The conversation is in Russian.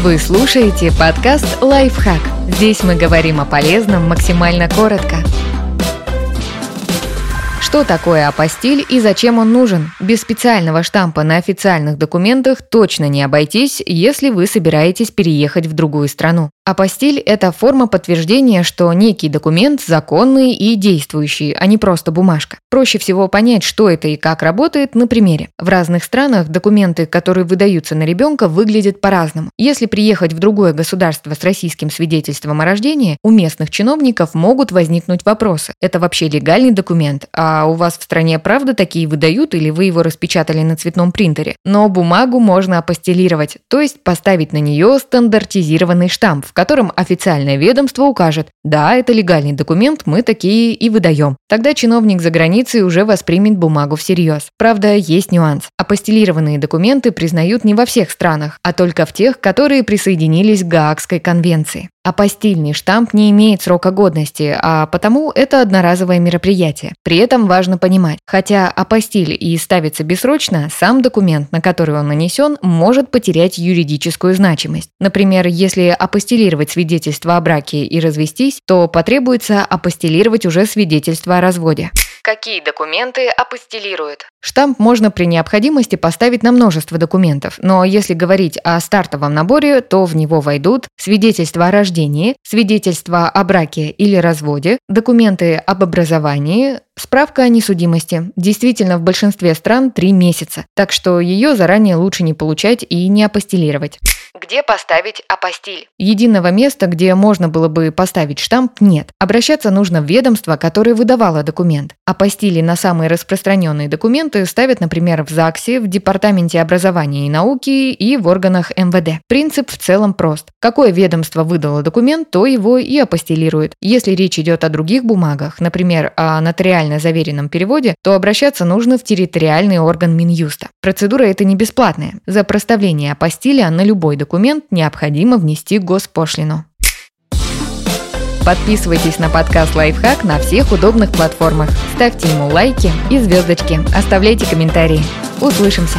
Вы слушаете подкаст «Лайфхак». Здесь мы говорим о полезном максимально коротко. Что такое апостиль и зачем он нужен? Без специального штампа на официальных документах точно не обойтись, если вы собираетесь переехать в другую страну. Апостиль – это форма подтверждения, что некий документ законный и действующий, а не просто бумажка. Проще всего понять, что это и как работает на примере. В разных странах документы, которые выдаются на ребенка, выглядят по-разному. Если приехать в другое государство с российским свидетельством о рождении, у местных чиновников могут возникнуть вопросы. Это вообще легальный документ? А у вас в стране правда такие выдают или вы его распечатали на цветном принтере? Но бумагу можно апостилировать, то есть поставить на нее стандартизированный штамп, котором официальное ведомство укажет «да, это легальный документ, мы такие и выдаем». Тогда чиновник за границей уже воспримет бумагу всерьез. Правда, есть нюанс. Апостелированные документы признают не во всех странах, а только в тех, которые присоединились к Гаагской конвенции. Апостильный штамп не имеет срока годности, а потому это одноразовое мероприятие. При этом важно понимать, хотя апостиль и ставится бессрочно, сам документ, на который он нанесен, может потерять юридическую значимость. Например, если апостилировать свидетельство о браке и развестись, то потребуется апостилировать уже свидетельство о разводе. Какие документы апостилируют? Штамп можно при необходимости поставить на множество документов, но если говорить о стартовом наборе, то в него войдут свидетельство о рождении, свидетельство о браке или разводе, документы об образовании, Справка о несудимости. Действительно, в большинстве стран три месяца, так что ее заранее лучше не получать и не апостилировать. Где поставить апостиль? Единого места, где можно было бы поставить штамп, нет. Обращаться нужно в ведомство, которое выдавало документ. Апостили на самые распространенные документы ставят, например, в ЗАГСе, в Департаменте образования и науки и в органах МВД. Принцип в целом прост. Какое ведомство выдало документ, то его и апостилирует. Если речь идет о других бумагах, например, о нотариально заверенном переводе, то обращаться нужно в территориальный орган Минюста. Процедура эта не бесплатная. За проставление апостиля на любой документ необходимо внести госпошлину. Подписывайтесь на подкаст «Лайфхак» на всех удобных платформах. Ставьте ему лайки и звездочки. Оставляйте комментарии. Услышимся!